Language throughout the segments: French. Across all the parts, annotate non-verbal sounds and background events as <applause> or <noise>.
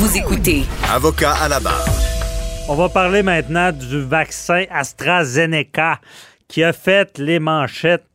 Vous écoutez Avocat à la barre. On va parler maintenant du vaccin AstraZeneca qui a fait les manchettes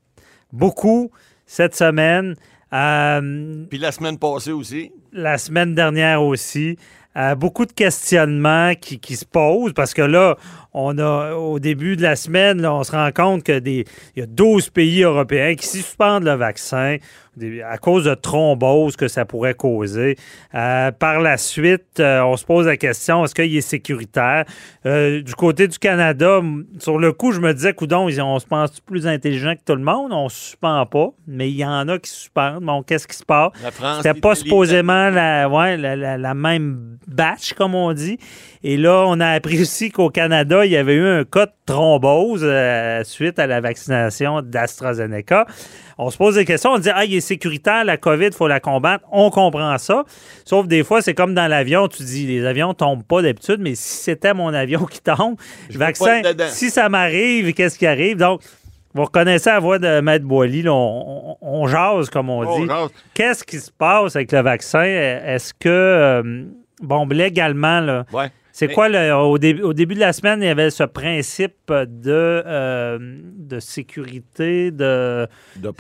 beaucoup cette semaine. Euh, Puis la semaine passée aussi. la semaine dernière aussi. Euh, beaucoup de questionnements qui, qui se posent parce que là, on a au début de la semaine, là, on se rend compte que des, il y a 12 pays européens qui suspendent le vaccin des- à cause de thrombose que ça pourrait causer. Euh, par la suite, euh, on se pose la question est-ce qu'il est sécuritaire? Euh, Du côté du Canada, sur le coup, je me disais, coudon, on se pense plus intelligent que tout le monde? On ne suspend pas, mais il y en a qui suspendent. Bon, qu'est-ce qui se passe? La France, c'était pas supposément la, ouais, la, la- la même batch, comme on dit. Et là, on a appris aussi qu'au Canada, il y avait eu un cas de thrombose suite à la vaccination d'AstraZeneca. On se pose des questions, on dit Ah, il est sécuritaire, la COVID, il faut la combattre. On comprend ça. Sauf des fois, c'est comme dans l'avion, tu dis les avions tombent pas d'habitude, mais si c'était mon avion <laughs> qui tombe, Je vaccin, si ça m'arrive, qu'est-ce qui arrive? Donc, vous reconnaissez la voix de Maître Boily, là, on, on- on jase, comme on On dit. Qu'est-ce qui se passe avec le vaccin? Est-ce que, euh, bon, légalement, là, Ouais. C'est quoi, le- au, dé- au début de la semaine, il y avait ce principe de, euh, de sécurité, de... De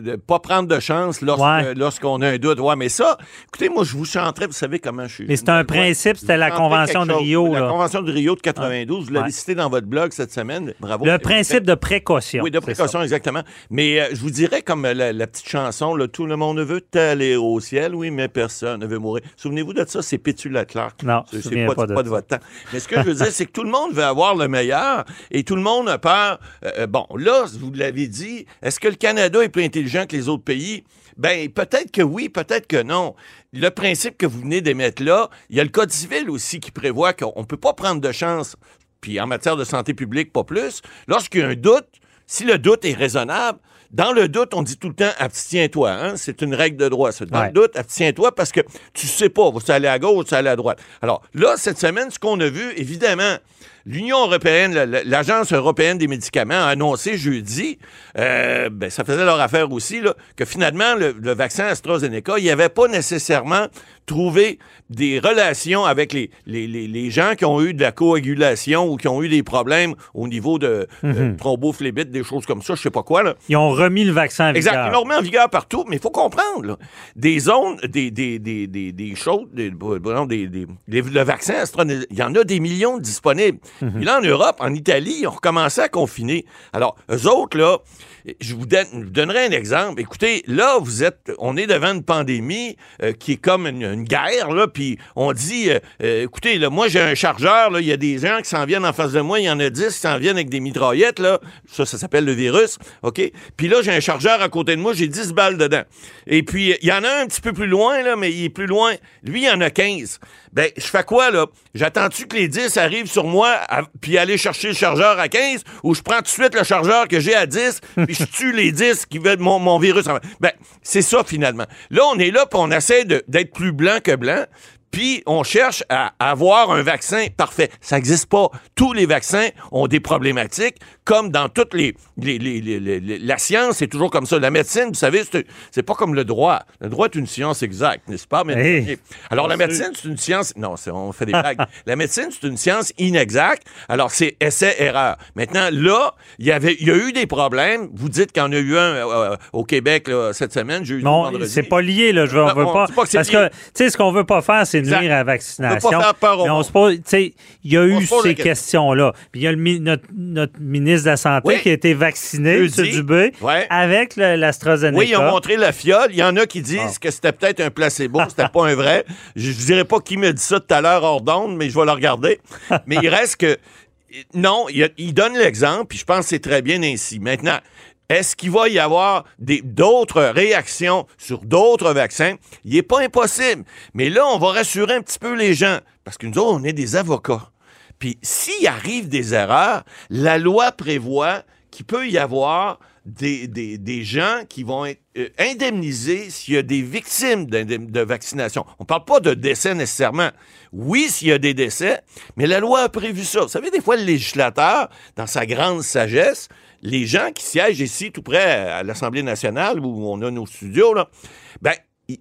ne pas prendre de chance lorsque- Ouais. lorsqu'on a un doute. Ouais, mais ça, écoutez, moi, je vous chanterai, vous savez comment je suis. Mais c'est un principe, c'était la Convention de. Rio. La. Convention de Rio de 92, vous l'avez Ouais. cité dans votre blog cette semaine. Bravo. Le principe de précaution. Oui, de précaution, exactement. Mais euh, je vous dirais, comme euh, la, la petite chanson, là, tout le monde veut aller au ciel, oui, mais personne ne veut mourir. Souvenez-vous de ça, c'est Pétula Clark. Non, je c'est me c'est souviens pas, pas de de votre temps. Mais ce que je veux dire, c'est que tout le monde veut avoir le meilleur et tout le monde a peur. Euh, bon, là, vous l'avez dit, est-ce que le Canada est plus intelligent que les autres pays? Ben, peut-être que oui, peut-être que non. Le principe que vous venez d'émettre là, il y a le Code civil aussi qui prévoit qu'on ne peut pas prendre de chance, puis en matière de santé publique, pas plus. Lorsqu'il y a un doute, si le doute est raisonnable, dans le doute, on dit tout le temps abstiens-toi. Hein? C'est une règle de droit. ça. Dans Ouais. le doute, abstiens-toi parce que tu sais pas, vas-tu aller à gauche, vas-tu aller à droite. Alors là, cette semaine, ce qu'on a vu, évidemment, l'Union européenne, la- la- l'Agence européenne des médicaments a annoncé jeudi, euh, ben, ça faisait leur affaire aussi, là, que finalement, le, le vaccin AstraZeneca, il n'y avait pas nécessairement trouvé des relations avec les, les, les- les gens qui ont eu de la coagulation ou qui ont eu des problèmes au niveau de thrombophlébite, des choses comme ça, je sais pas quoi. Là. Ils ont remis le vaccin en Exact. vigueur. Ils l'ont remis en vigueur partout, mais il faut comprendre. là, des zones, des, des, des, des, des choses, des, non, des, des- le vaccin AstraZeneca, il y en a des millions de disponibles. Et là, en Europe, en Italie, ils ont recommencé à confiner. Alors, eux autres, là, je vous, donnerai un exemple. Écoutez, là, vous êtes, on est devant une pandémie euh, qui est comme une, guerre, là, puis on dit, euh, euh, écoutez, là, moi, j'ai un chargeur, il y a des gens qui s'en viennent en face de moi, il y en a 10 qui s'en viennent avec des mitraillettes, là, ça, ça s'appelle le virus, OK? Puis là, j'ai un chargeur à côté de moi, j'ai 10 balles dedans. Et puis, il y en a un un petit peu plus loin, là, mais il est plus loin. Lui, il y en a 15. Ben, je fais quoi, là? J'attends-tu que les 10 arrivent sur moi, puis aller chercher le chargeur à 15, ou je prends tout de suite le chargeur que j'ai à 10, puis je tue les 10 qui veulent mon, mon virus? en- Ben, c'est ça, finalement. Là, on est là, puis on essaie d'être plus blanc que blanc, puis on cherche à avoir un vaccin parfait. Ça n'existe pas. Tous les vaccins ont des problématiques, comme dans toutes les... les- les- les- les- les- la science, c'est toujours comme ça. La médecine, vous savez, c'est pas comme le droit. Le droit est une science exacte, n'est-ce pas? Mais, Hey. alors, la médecine, c'est une science... Non, on fait des blagues. <laughs> la médecine, c'est une science inexacte. Alors, c'est essai-erreur. Maintenant, là, il y avait, il y a eu des problèmes. Vous dites qu'il y en a eu un euh, au Québec là, cette semaine, jeudi, Non, c'est pas lié, là. Je veux, on veut on pas. que parce lié. que, tu sais, ce qu'on veut pas faire, c'est Exact. nuire à la On vaccination. veut pas faire peur au Mais on monde. se pose, tu sais, il y a On eu ces question. questions-là. Puis il y a le, notre ministre de la Santé Oui. qui a été vacciné. M. Dubé, Ouais. avec l'AstraZeneca. Oui, ils ont montré la fiole. Il y en a qui disent que c'était peut-être un placebo, c'était pas un vrai. Je ne dirais pas qui me dit ça tout à l'heure hors d'onde, mais je vais le regarder. <laughs> mais il reste que. Non, il, il donne l'exemple, puis je pense que c'est très bien ainsi. Maintenant, Est-ce qu'il va y avoir d'autres réactions sur d'autres vaccins? Il n'est pas impossible. Mais là, on va rassurer un petit peu les gens. Parce que nous autres, on est des avocats. Puis s'il arrive des erreurs, la loi prévoit qu'il peut y avoir des, des- des gens qui vont être euh, indemnisés s'il y a des victimes de vaccination. On ne parle pas de décès nécessairement. Oui, s'il y a des décès, mais la loi a prévu ça. Vous savez, des fois, le législateur, dans sa grande sagesse, les gens qui siègent ici, tout près à l'Assemblée nationale, où on a nos studios, là, ben,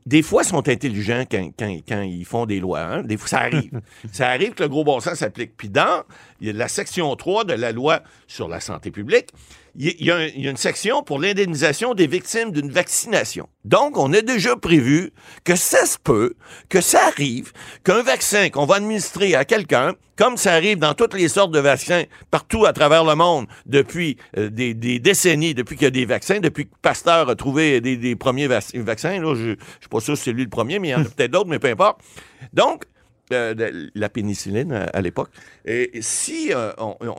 des fois, ils sont intelligents quand, quand- quand ils font des lois. hein. Des fois, ça arrive. <laughs> ça arrive que le gros bon sens s'applique. Puis dans la section 3 de la loi sur la santé publique, il y y, a y une section pour l'indemnisation des victimes d'une vaccination. Donc, on a déjà prévu que ça se peut, que ça arrive, qu'un vaccin qu'on va administrer à quelqu'un, comme ça arrive dans toutes les sortes de vaccins partout à travers le monde depuis euh, des, des décennies, depuis qu'il y a des vaccins, depuis que Pasteur a trouvé des, des premiers vac- vaccins. Là, je ne suis pas sûr si c'est lui le premier, mais il y en a <laughs> peut-être d'autres, mais peu importe. Donc, euh, de- la pénicilline à, à l'époque. Et si euh,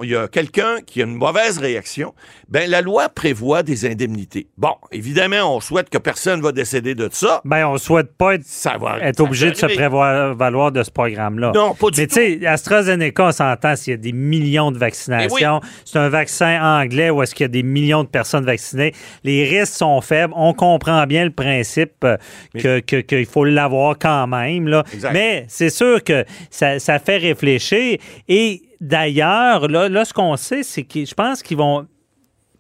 il y a quelqu'un qui a une mauvaise réaction, ben la loi prévoit des indemnités. Bon, évidemment, on souhaite que personne va décéder de ça. Ben, on souhaite pas être, Ça va être obligé de se prévoir valoir de ce programme-là. Non, pas du Mais tout. tu sais, AstraZeneca, on s'entend s'il y a des millions de vaccinations. C'est un vaccin anglais où est-ce qu'il y a des millions de personnes vaccinées. Les risques sont faibles. On comprend bien le principe euh, que- que- qu'il faut l'avoir quand même. Là. Exact. Mais c'est sûr que ça, ça fait réfléchir. Et d'ailleurs, là, là, ce qu'on sait, c'est que je pense qu'ils vont...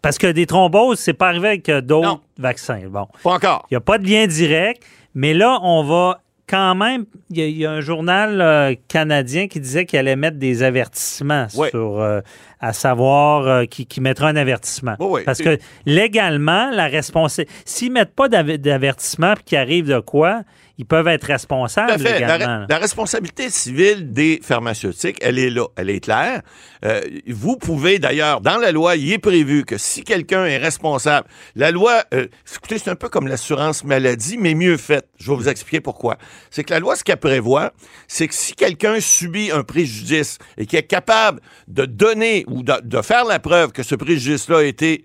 Parce que des thromboses, c'est pas arrivé avec d'autres vaccins. Bon. Pas encore. Il n'y a pas de lien direct, mais là, on va quand même. Il y, a- il y a un journal euh, canadien qui disait qu'il allait mettre des avertissements sur. euh, à savoir, euh, qui, qui mettra un avertissement. Oui, oui. Parce que légalement, la responsabilité. S'ils ne mettent pas d'av- d'avertissement puis qu'il arrive de quoi, ils peuvent être responsables fait. La, responsabilité civile des pharmaceutiques, elle est là, elle est claire. Euh, vous pouvez d'ailleurs, dans la loi, il est prévu que si quelqu'un est responsable, la loi, euh, écoutez, c'est un peu comme l'assurance maladie, mais mieux faite. Je vais vous expliquer pourquoi. C'est que la loi, ce qu'elle prévoit, c'est que si quelqu'un subit un préjudice et qui est capable de donner ou de, de faire la preuve que ce préjudice-là a été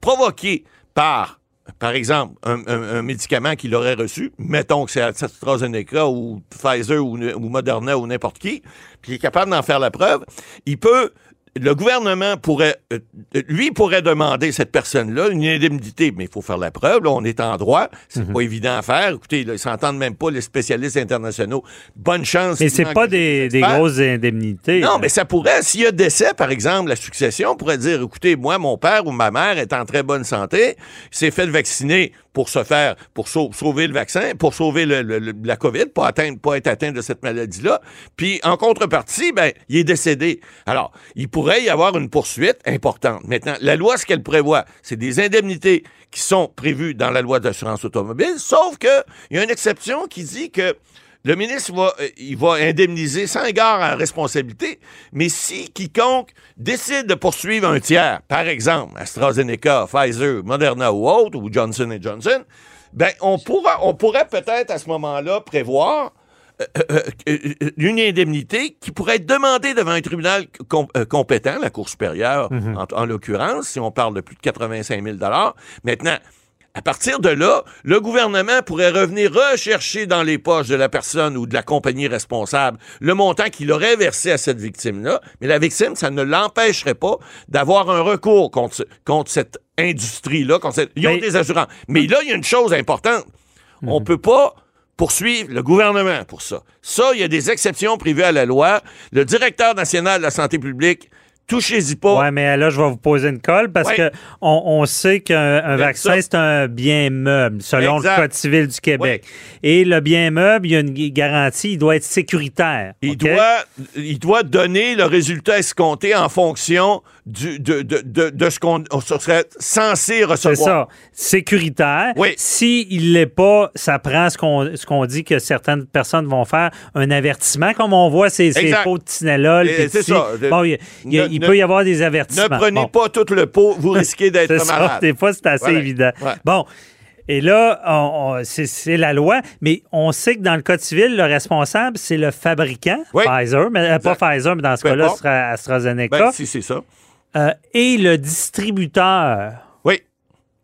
provoqué par par exemple, un, médicament qu'il aurait reçu, mettons que c'est AstraZeneca ou Pfizer ou, ou Moderna ou n'importe qui, puis il est capable d'en faire la preuve, il peut, le gouvernement pourrait, euh, lui pourrait demander cette personne-là une indemnité, mais il faut faire la preuve, là, on est en droit, c'est pas évident à faire. Écoutez, là, ils s'entendent même pas les spécialistes internationaux. Bonne chance. mais c'est pas des des, grosses indemnités. Non, là. mais ça pourrait, s'il y a décès, par exemple, la succession pourrait dire, écoutez, moi, mon père ou ma mère est en très bonne santé, il s'est fait vacciner pour se faire, pour sau- sauver le vaccin, pour sauver la COVID, pas atteindre, pas être atteint de cette maladie-là. Puis, en contrepartie, ben, il est décédé. Alors, il pourrait y avoir une poursuite importante. Maintenant, la loi, ce qu'elle prévoit, c'est des indemnités qui sont prévues dans la loi d'assurance automobile, sauf que il y a une exception qui dit que le ministre va, euh, il va indemniser sans égard à la responsabilité, mais si quiconque décide de poursuivre un tiers, par exemple AstraZeneca, Pfizer, Moderna ou autre, ou Johnson Johnson, ben on pourra, on pourrait peut-être à ce moment-là prévoir euh, euh, une indemnité qui pourrait être demandée devant un tribunal com- euh, compétent, la Cour supérieure en, en l'occurrence, si on parle de plus de 85 000 Maintenant, à partir de là, le gouvernement pourrait revenir rechercher dans les poches de la personne ou de la compagnie responsable le montant qu'il aurait versé à cette victime-là, mais la victime, ça ne l'empêcherait pas d'avoir un recours contre, ce- contre cette industrie-là. Contre cette- Ils ont Mais- des assurances. Mais là, il y a une chose importante. On peut pas poursuivre le gouvernement pour ça. Ça, il y a des exceptions prévues à la loi. Le directeur national de la santé publique, touchez-y pas. Oui, mais là, je vais vous poser une colle parce Ouais. que on, on sait qu'un vaccin, c'est un bien meuble, selon Exact. le Code civil du Québec. Et le bien meuble, il y a une garantie, il doit être sécuritaire. Il, doit, il doit donner le résultat escompté en fonction du, de, de, de, de ce qu'on on serait censé C'est recevoir. ça, sécuritaire. Oui. Si il l'est pas, ça prend ce qu'on dit que certaines personnes vont faire, un avertissement, comme on voit ces, ces pots de Tylenol. C'est ça. Bon, il, il y a- Ne- il ne- peut y avoir des Ne avertissements. prenez Bon. pas tout le pot, vous <laughs> risquez d'être ça, malade. des fois, c'est assez Voilà. évident. Ouais. Bon. Et là, on- on- c'est la loi, mais on sait que dans le Code civil, le responsable, c'est le fabricant, Oui. Pfizer, mais euh, pas. Pfizer, mais dans ce cas-là, ce sera AstraZeneca, Ben, si c'est ça. euh, et le distributeur.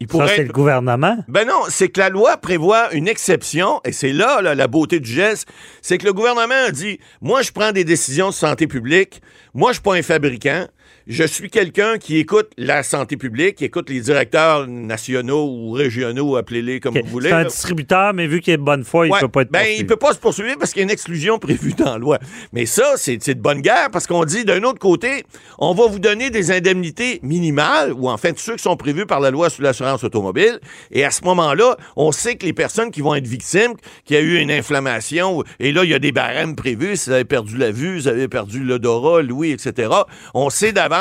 Il Ça, pourrait c'est être- le gouvernement? Ben non, c'est que la loi prévoit une exception, et c'est là, là, la beauté du geste, c'est que le gouvernement a dit, moi je prends des décisions de santé publique, moi je suis pas un fabricant, je suis quelqu'un qui écoute la santé publique, qui écoute les directeurs nationaux ou régionaux, appelez-les comme vous voulez. C'est un distributeur, mais vu qu'il est de bonne foi, il Ouais, peut pas être ben, poursuivi. il peut pas se poursuivre parce qu'il y a une exclusion prévue dans la loi. Mais ça, c'est c'est de bonne guerre parce qu'on dit d'un autre côté, on va vous donner des indemnités minimales ou en fait ceux qui sont prévus par la loi sur l'assurance automobile. Et à ce moment-là, on sait que les personnes qui vont être victimes, qu'il y a eu une inflammation, et là, il y a des barèmes prévus, si vous avez perdu la vue, vous avez perdu l'odorat, l'ouïe, etc. On sait d'avance,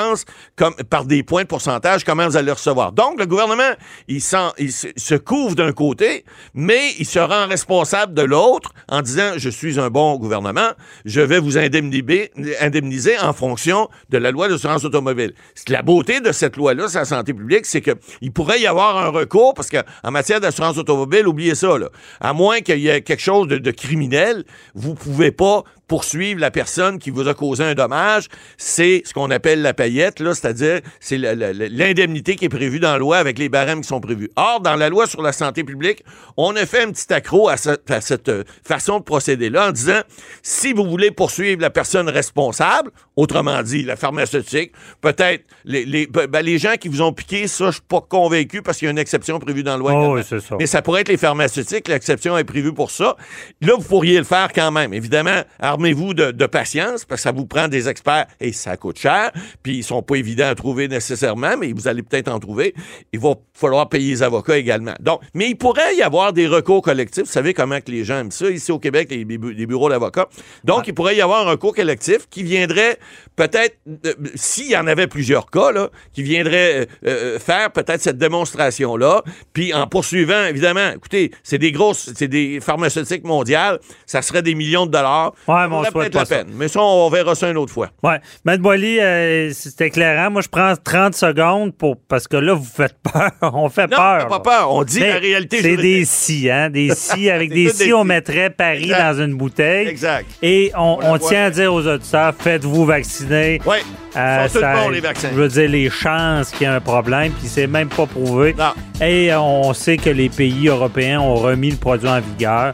comme par des points de pourcentage, comment vous allez le recevoir. Donc, le gouvernement, il, se, couvre d'un côté, mais il se rend responsable de l'autre en disant, je suis un bon gouvernement, je vais vous indemniser, indemniser en fonction de la loi d'assurance automobile. C'est La beauté de cette loi-là, sur la santé publique, c'est qu'il pourrait y avoir un recours, parce qu'en matière d'assurance automobile, oubliez ça, là. à moins qu'il y ait quelque chose de, de criminel, vous pouvez pas poursuivre la personne qui vous a causé un dommage, c'est ce qu'on appelle la paillette, là, c'est-à-dire c'est l'indemnité qui est prévue dans la loi avec les barèmes qui sont prévus. Or, dans la loi sur la santé publique, on a fait un petit accro à, cette- à cette euh, façon de procéder-là en disant, si vous voulez poursuivre la personne responsable, autrement dit, la pharmaceutique, peut-être les, les, ben, les gens qui vous ont piqué, ça, je suis pas convaincu parce qu'il y a une exception prévue dans la loi. Oh, oui, ça. Mais ça pourrait être les pharmaceutiques, l'exception est prévue pour ça. Là, vous pourriez le faire quand même. Évidemment, armez-vous de, de patience, parce que ça vous prend des experts et ça coûte cher, puis ils sont pas évidents à trouver nécessairement, mais vous allez peut-être en trouver. Il va falloir payer les avocats également. Donc, mais il pourrait y avoir des recours collectifs. Vous savez comment que les gens aiment ça, ici au Québec, les, bu- les bureaux d'avocats. Donc, il pourrait y avoir un recours collectif qui viendrait peut-être, euh, s'il y en avait plusieurs cas, là, qui viendrait euh, euh, faire peut-être cette démonstration-là, puis en poursuivant, évidemment, écoutez, c'est des grosses, c'est des pharmaceutiques mondiales, ça serait des millions de dollars. Ouais, La peine. Mais ça, on verra ça une autre fois. Ouais. Maître Boily, euh, c'est éclairant. Moi, je prends 30 secondes pour parce que là, vous faites <laughs> peur. on fait Non, peur. t'as pas peur. On dit Mais la réalité C'est des si, hein? Des <laughs> si. Avec des si, on mettrait Paris Exact. dans une bouteille. Exact. Et on, tient à dire aux auditeurs, faites-vous vacciner. Oui. Euh, sont ça- bons, les vaccins. Je veux dire, les chances qu'il y ait un problème, puis c'est même pas prouvé. Non. Et on sait que les pays européens ont remis le produit en vigueur.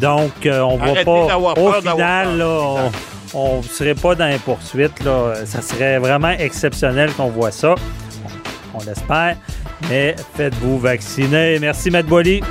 Donc, euh, on va Arrêtez pas. d'avoir Au peur final, là, on ne serait pas dans les poursuites. Là. Ça serait vraiment exceptionnel qu'on voit ça. On, on l'espère. Mais faites-vous vacciner. Merci, Matt Boily.